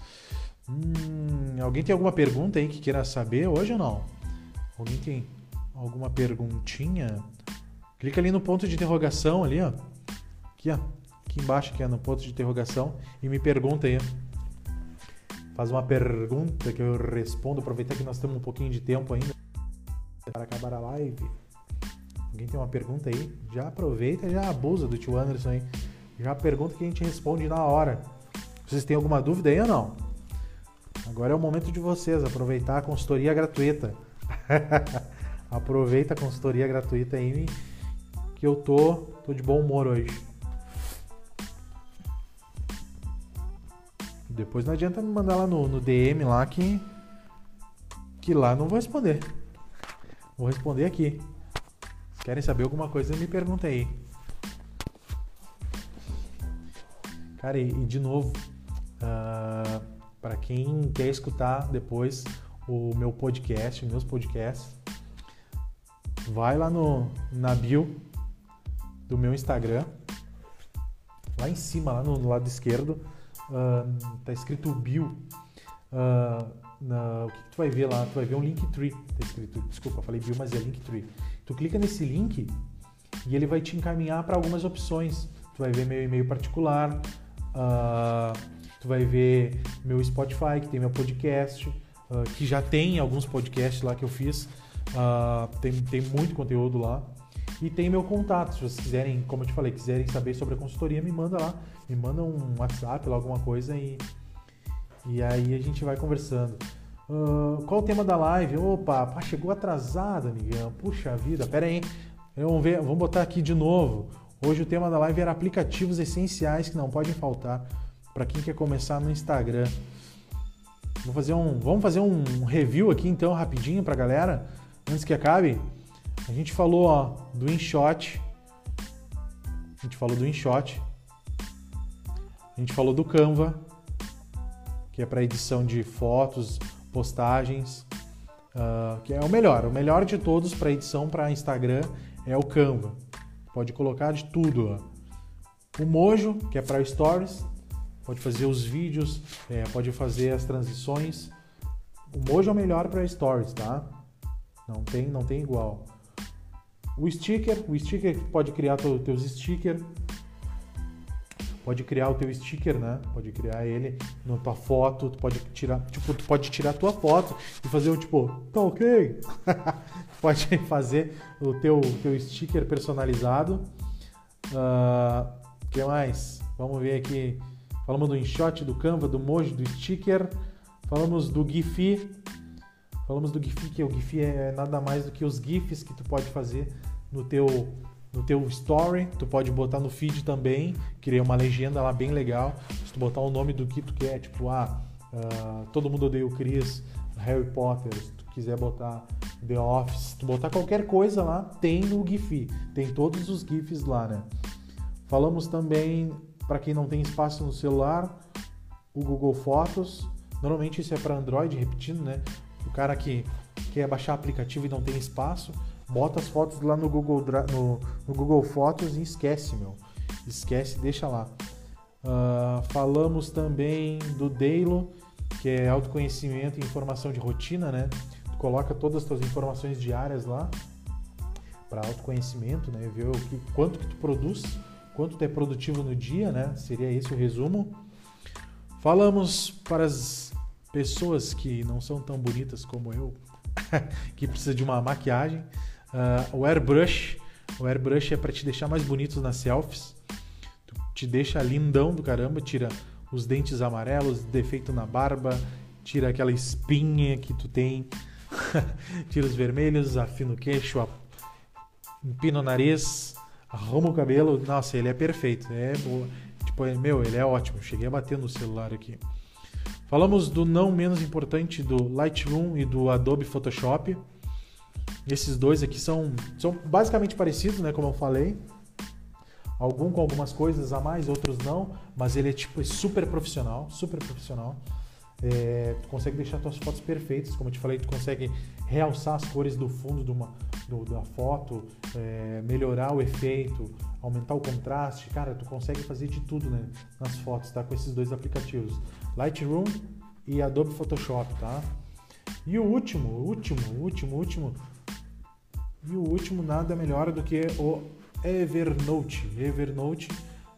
Hum, alguém tem alguma pergunta aí que queira saber hoje ou não? Alguém tem alguma perguntinha? Clica ali no ponto de interrogação ali, ó. Aqui, ó. Aqui embaixo, aqui, no ponto de interrogação e me pergunta aí. Faz uma pergunta que eu respondo. Aproveitar que nós temos um pouquinho de tempo ainda para acabar a live. Alguém tem uma pergunta aí? Já aproveita, já abusa do tio Anderson aí. Já pergunta que a gente responde na hora. Vocês têm alguma dúvida aí ou não? Agora é o momento de vocês aproveitar a consultoria gratuita. Aproveita a consultoria gratuita aí que eu tô, tô de bom humor hoje. Depois não adianta me mandar lá no, no DM lá que que lá não vou responder. Vou responder aqui. Se querem saber alguma coisa, me perguntem aí. Cara, e, e de novo, uh, ah, para quem quer escutar depois o meu podcast, meus podcasts, vai lá no, na bio do meu Instagram, lá em cima, lá no, no lado esquerdo, uh, tá escrito bio. Uh, na, o que, que, tu vai ver lá? Tu vai ver um Linktree, tá escrito, desculpa, falei bio, mas é Linktree. Tu clica nesse link e ele vai te encaminhar para algumas opções. Tu vai ver meu e-mail particular, uh, tu vai ver meu Spotify, que tem meu podcast, uh, que já tem alguns podcasts lá que eu fiz, uh, tem, tem muito conteúdo lá. E tem meu contato, se vocês quiserem, como eu te falei, quiserem saber sobre a consultoria, me manda lá, me manda um WhatsApp ou alguma coisa e, e aí a gente vai conversando. Uh, qual o tema da live? Opa, pá, chegou atrasado, amigão. Puxa vida, pera aí. Vamos, ver, vamos botar aqui de novo. Hoje o tema da live era aplicativos essenciais que não podem faltar para quem quer começar no Instagram. Vou fazer um, vamos fazer um review aqui então rapidinho para galera antes que acabe. A gente falou ó, do InShot. A gente falou do InShot. A gente falou do Canva, que é para edição de fotos, postagens, uh, que é o melhor. O melhor de todos para edição para Instagram é o Canva. Pode colocar de tudo. Ó. O Mojo, que é para stories, pode fazer os vídeos, é, pode fazer as transições. O Mojo é o melhor para stories, tá? Não tem, não tem igual. O sticker, o sticker pode criar teus stickers pode criar o teu sticker, né? Pode criar ele na tua foto, tu pode tirar, tipo, tu pode tirar a tua foto e fazer um tipo, tá ok? pode fazer o teu, teu sticker personalizado. Uh, que mais? Vamos ver aqui. Falamos do InShot, do Canva, do Moji, do sticker. Falamos do Giphy. Falamos do Giphy, que o Giphy é nada mais do que os GIFs que tu pode fazer no teu no teu story, tu pode botar no feed também, criei uma legenda lá bem legal. Se tu botar o nome do que tu quer, tipo, ah, uh, todo mundo odeia o Chris, Harry Potter, se tu quiser botar The Office, se tu botar qualquer coisa lá, tem no Giphy, tem todos os GIFs lá, né? Falamos também, para quem não tem espaço no celular, o Google Fotos. Normalmente isso é para Android, repetindo, né? Cara que quer baixar aplicativo e não tem espaço, bota as fotos lá no Google, no, no Google Fotos e esquece, meu. Esquece, deixa lá. Uh, falamos também do Deilo, que é autoconhecimento e informação de rotina, né? Tu coloca todas as tuas informações diárias lá para autoconhecimento, né? Ver o que, quanto que tu produz, quanto tu é produtivo no dia, né? Seria esse o resumo. Falamos para as pessoas que não são tão bonitas como eu, que precisa de uma maquiagem. Uh, o airbrush, o airbrush é para te deixar mais bonito nas selfies. Tu te deixa lindão do caramba, tira os dentes amarelos, defeito na barba, tira aquela espinha que tu tem, tira os vermelhos, afina o queixo, empina o nariz, arruma o cabelo. Nossa, ele é perfeito. É, tipo, é, meu, ele é ótimo. Cheguei a bater no celular aqui. Falamos do não menos importante do Lightroom e do Adobe Photoshop. Esses dois aqui são, são basicamente parecidos, né? Como eu falei. Algum com algumas coisas a mais, outros não, mas ele é tipo super profissional, super profissional. É, tu consegue deixar tuas fotos perfeitas, como eu te falei, tu consegue realçar as cores do fundo de uma, do, da foto, é, melhorar o efeito, aumentar o contraste. Cara, tu consegue fazer de tudo né, nas fotos, tá? Com esses dois aplicativos, Lightroom e Adobe Photoshop, tá? E o último, último, último, último, e o último nada melhor do que o Evernote. Evernote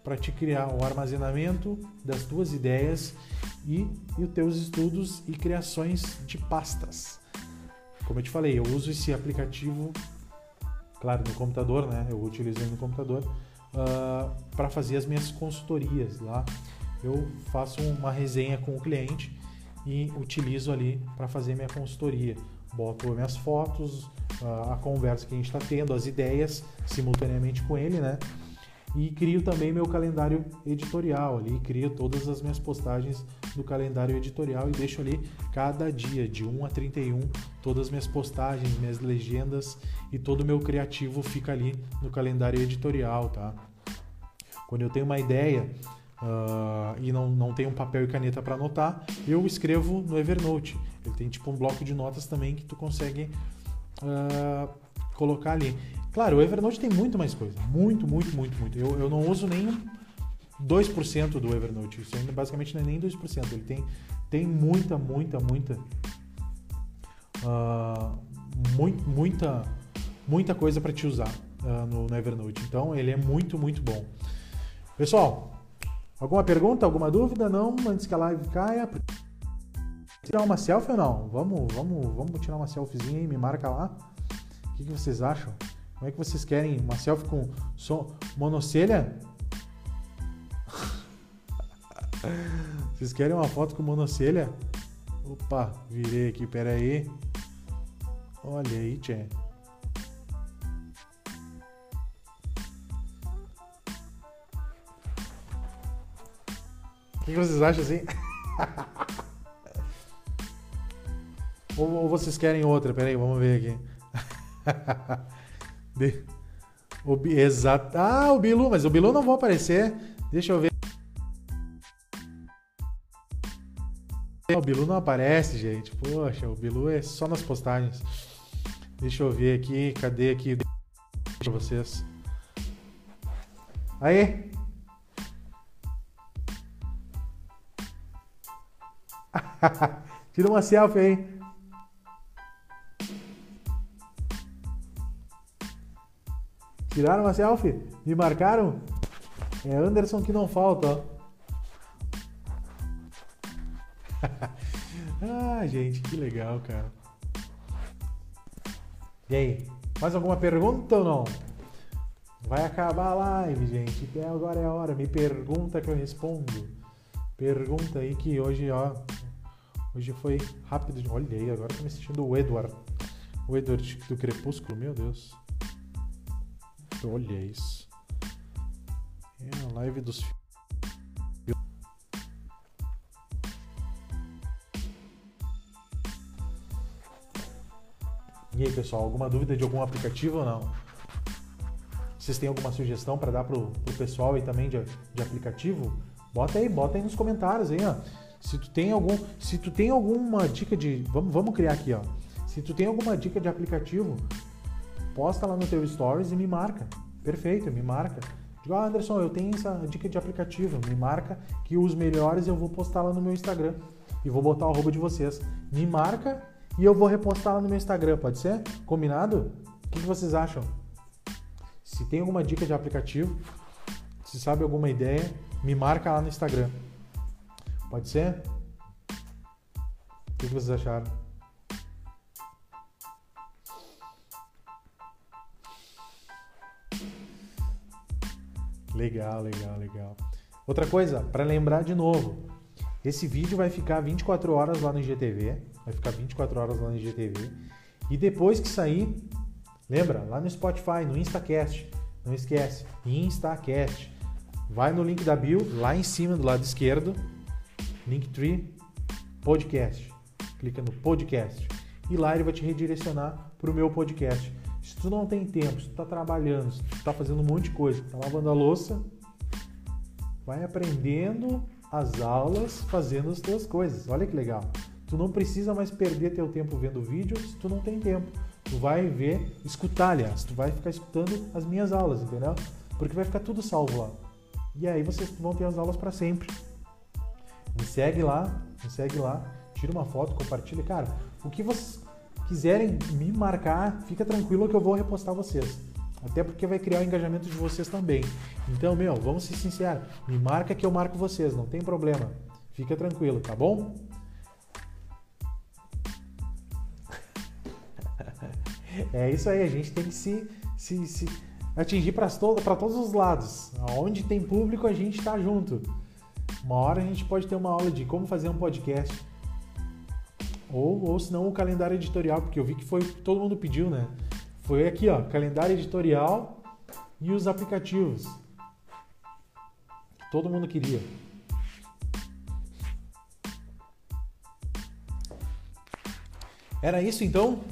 para te criar o armazenamento das tuas ideias e, e os teus estudos e criações de pastas. Como eu te falei, eu uso esse aplicativo, claro, no computador, né? Eu utilizo no computador uh, ah, para fazer as minhas consultorias lá. Eu faço uma resenha com o cliente e utilizo ali para fazer minha consultoria. Boto minhas fotos, a conversa que a gente está tendo, as ideias simultaneamente com ele, né? E crio também meu calendário editorial ali, crio todas as minhas postagens do calendário editorial e deixo ali cada dia, de 1 a 31, todas as minhas postagens, minhas legendas e todo o meu criativo fica ali no calendário editorial, tá? Quando eu tenho uma ideia uh, e não, não tenho papel e caneta para anotar, eu escrevo no Evernote. Ele tem tipo um bloco de notas também que tu consegue uh, colocar ali. Claro, o Evernote tem muito mais coisa. Muito, muito, muito, muito. Eu, eu não uso nem 2% do Evernote. Isso ainda basicamente não é nem 2%. Ele tem, tem muita, muita, muita. Uh, muito, muita, muita coisa para te usar uh, no, no Evernote. Então ele é muito, muito bom. Pessoal, alguma pergunta, alguma dúvida? Não? Antes que a live caia tirar uma selfie ou não? Vamos, vamos, vamos tirar uma selfiezinha aí, me marca lá. O que, que vocês acham? Como é que vocês querem? Uma selfie com som monocelha? vocês querem uma foto com monocelha? Opa, virei aqui, pera aí. Olha aí, tchê. O que vocês acham assim? Ou, ou vocês querem outra? Pera aí, vamos ver aqui. De... O, exato. Ah, o Bilu, mas o Bilu não vai aparecer. Deixa eu ver. O Bilu não aparece, gente. Poxa, o Bilu é só nas postagens. Deixa eu ver aqui. Cadê aqui? Pra vocês. Aí. Tira uma selfie aí. Tiraram uma selfie? Me marcaram? É Anderson que não falta, ó. ah, gente, que legal, cara. E aí, mais alguma pergunta ou não? Vai acabar a live, gente. Até agora é a hora. Me pergunta que eu respondo. Pergunta aí que hoje, ó. Hoje foi rápido. Olha aí, agora tô me sentindo o Edward. O Edward do Crepúsculo, meu Deus. Olha isso. É a live dos E aí, pessoal, alguma dúvida de algum aplicativo ou não? Vocês têm alguma sugestão para dar pro, pro pessoal e também de, de aplicativo? Bota aí, bota aí nos comentários aí, ó. Se tu tem algum, se tu tem alguma dica de, vamos, vamos criar aqui, ó. Se tu tem alguma dica de aplicativo, posta lá no teu stories e me marca. Perfeito, me marca. Digo, ah, Anderson, eu tenho essa dica de aplicativo, me marca que os melhores eu vou postar lá no meu Instagram e vou botar o arroba de vocês. Me marca e eu vou repostar lá no meu Instagram, pode ser? Combinado? O que vocês acham? Se tem alguma dica de aplicativo, se sabe alguma ideia, me marca lá no Instagram. Pode ser? O que vocês acharam? Legal, legal, legal. Outra coisa, para lembrar de novo, esse vídeo vai ficar 24 horas lá no IGTV, vai ficar 24 horas lá no IGTV, e depois que sair, Lembra? Lá no Spotify, no Instacast. Não esquece, Instacast. Vai no link da bio, lá em cima do lado esquerdo, Linktree, podcast. Clica no podcast. E lá ele vai te redirecionar para o meu podcast. Se tu não tem tempo, se tu está trabalhando, se tu está fazendo um monte de coisa, está lavando a louça, vai aprendendo as aulas fazendo as tuas coisas. Olha que legal. Tu não precisa mais perder teu tempo vendo vídeo se tu não tem tempo. Tu vai ver, escutar, aliás, tu vai ficar escutando as minhas aulas, entendeu? Porque vai ficar tudo salvo lá. E aí vocês vão ter as aulas para sempre. Me segue lá, me segue lá, tira uma foto, compartilha. Cara, o que vocês quiserem me marcar, fica tranquilo que eu vou repostar vocês. Até porque vai criar o engajamento de vocês também. Então, meu, vamos ser sinceros. Me marca que eu marco vocês, não tem problema. Fica tranquilo, tá bom? É isso aí, a gente tem que se, se, se atingir para to todos os lados. Onde tem público, a gente está junto. Uma hora a gente pode ter uma aula de como fazer um podcast. Ou, ou se não, o calendário editorial, porque eu vi que foi todo mundo pediu, né? Foi aqui, ó, calendário editorial e os aplicativos. Todo mundo queria. Era isso então?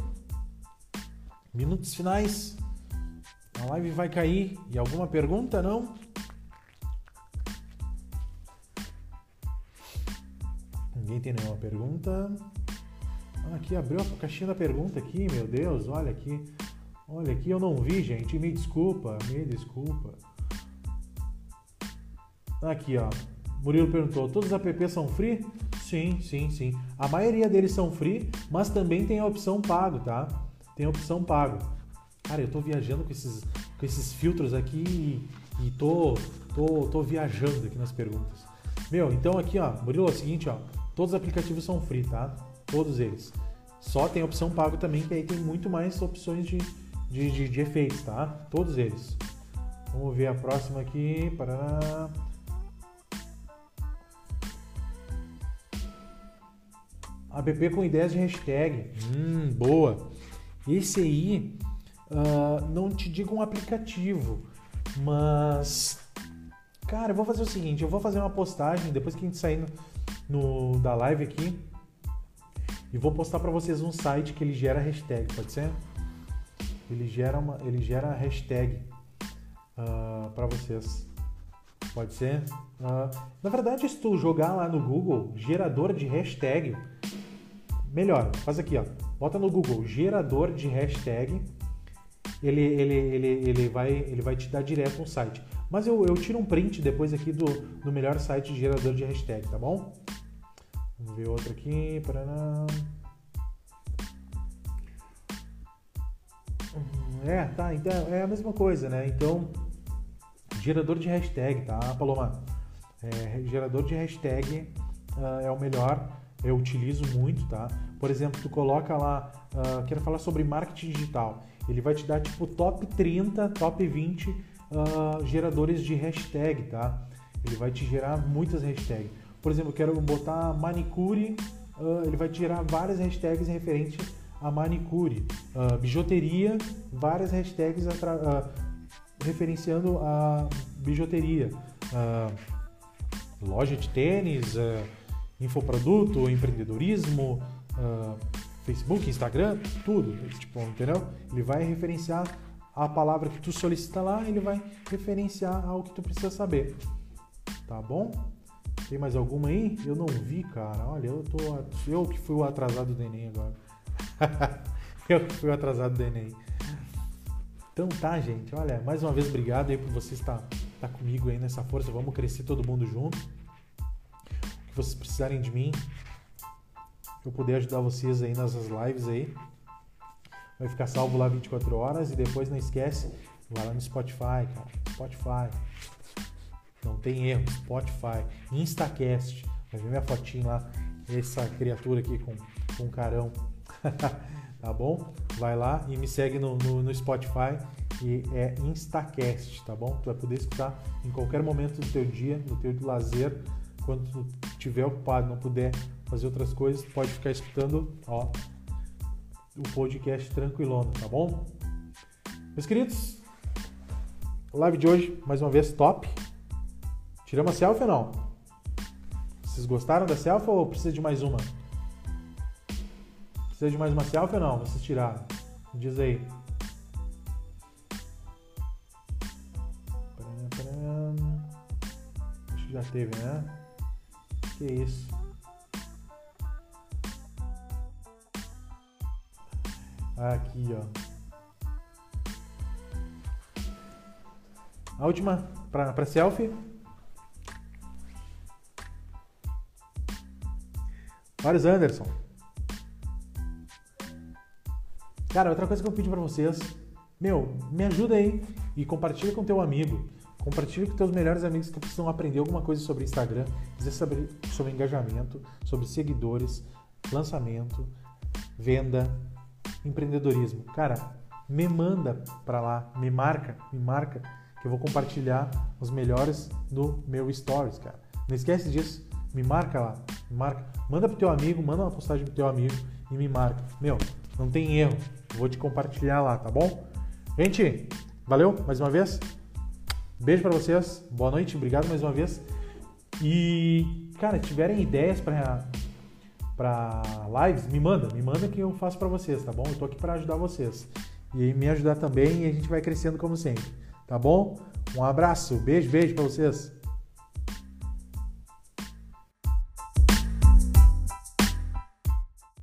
Minutos finais. A live vai cair. E alguma pergunta? Não? Ninguém tem nenhuma pergunta. Aqui abriu a caixinha da pergunta aqui, meu Deus, olha aqui. Olha aqui, eu não vi, gente. Me desculpa, me desculpa. Aqui, ó. Murilo perguntou: todos os apps são free? Sim, sim, sim. A maioria deles são free, mas também tem a opção pago, tá? tem a opção pago. Cara, eu tô viajando com esses, com esses filtros aqui e, e tô, tô, tô viajando aqui nas perguntas. Meu, então aqui, ó, Murilo, é o seguinte, ó, todos os aplicativos são free, tá? Todos eles. Só tem opção pago também, que aí tem muito mais opções de, de, de, de efeitos, tá? Todos eles. Vamos ver a próxima aqui. Parará. App com ideias de hashtag. Hum, boa. Esse aí, uh, não te digo um aplicativo, mas. Cara, eu vou fazer o seguinte: eu vou fazer uma postagem depois que a gente sair no, no da live aqui e vou postar para vocês um site que ele gera hashtag, pode ser? Ele gera uma, ele gera hashtag uh, ah, para vocês. Pode ser? Uh, na verdade, se tu jogar lá no Google gerador de hashtag, melhor, faz aqui, ó. Bota no Google gerador de hashtag, ele, ele, ele, ele, vai, ele vai te dar direto um site. Mas eu, eu tiro um print depois aqui do, do melhor site de gerador de hashtag, tá bom? Vamos ver outro aqui. Paraná. Uhum, é, tá, então é a mesma coisa, né? Então, gerador de hashtag, tá, Paloma? É, gerador de hashtag uh, é o melhor, eu utilizo muito, tá? Por exemplo, tu coloca lá, uh, quero falar sobre marketing digital. Ele vai te dar tipo top 30, top 20 uh, ah, geradores de hashtag, tá? Ele vai te gerar muitas hashtags. Por exemplo, eu quero botar manicure, uh, ele vai te gerar várias hashtags referentes a manicure. bijuteria, várias hashtags referenciando a bijuteria. loja de tênis, infoproduto, empreendedorismo, uh, Facebook, Instagram, tudo, tipo, entendeu? Ele vai referenciar a palavra que tu solicita lá, ele vai referenciar ao que tu precisa saber. Tá bom? Tem mais alguma aí? Eu não vi, cara. Olha, eu tô eu que fui o atrasado do ENEM agora. eu que fui o atrasado do ENEM. Então tá, gente. Olha, mais uma vez obrigado aí por você estar, estar comigo aí nessa força. Vamos crescer todo mundo junto. O que vocês precisarem de mim, eu puder ajudar vocês aí nas lives aí. Vai ficar salvo lá 24 horas e depois não esquece, vai lá no Spotify, cara. Spotify. Não tem erro, Spotify, Instacast. Vai ver minha fotinha lá, essa criatura aqui com, com carão. tá bom? Vai lá e me segue no, no, no, Spotify e é Instacast, tá bom? Tu vai poder escutar em qualquer momento do teu dia, no teu lazer, quando tu estiver ocupado, não puder fazer outras coisas, pode ficar escutando ó, o podcast tranquilona, tá bom? Meus queridos, live de hoje, mais uma vez, top. Tiramos a selfie ou não? Vocês gostaram da selfie ou precisa de mais uma? Precisa de mais uma selfie ou não? Vocês tiraram? Diz aí. Acho que já teve, né? Que isso. Aqui, ó. A última para selfie. Vários Anderson. Cara, outra coisa que eu pedi para vocês, meu, me ajuda aí e compartilha com teu amigo. Compartilha com teus melhores amigos que precisam aprender alguma coisa sobre Instagram, quiser saber sobre engajamento, sobre seguidores, lançamento, venda, empreendedorismo. Cara, me manda para lá, me marca, me marca que eu vou compartilhar os melhores no meu stories, cara. Não esquece disso. Me marca lá, me marca. Manda pro teu amigo, manda uma postagem pro teu amigo e me marca. Meu, não tem erro. Vou te compartilhar lá, tá bom? Gente, valeu mais uma vez. Beijo para vocês. Boa noite, obrigado mais uma vez. E, cara, tiverem ideias para para lives, me manda, me manda que eu faço para vocês, tá bom? Eu tô aqui para ajudar vocês. E me ajudar também e a gente vai crescendo como sempre, tá bom? Um abraço, beijo, beijo para vocês.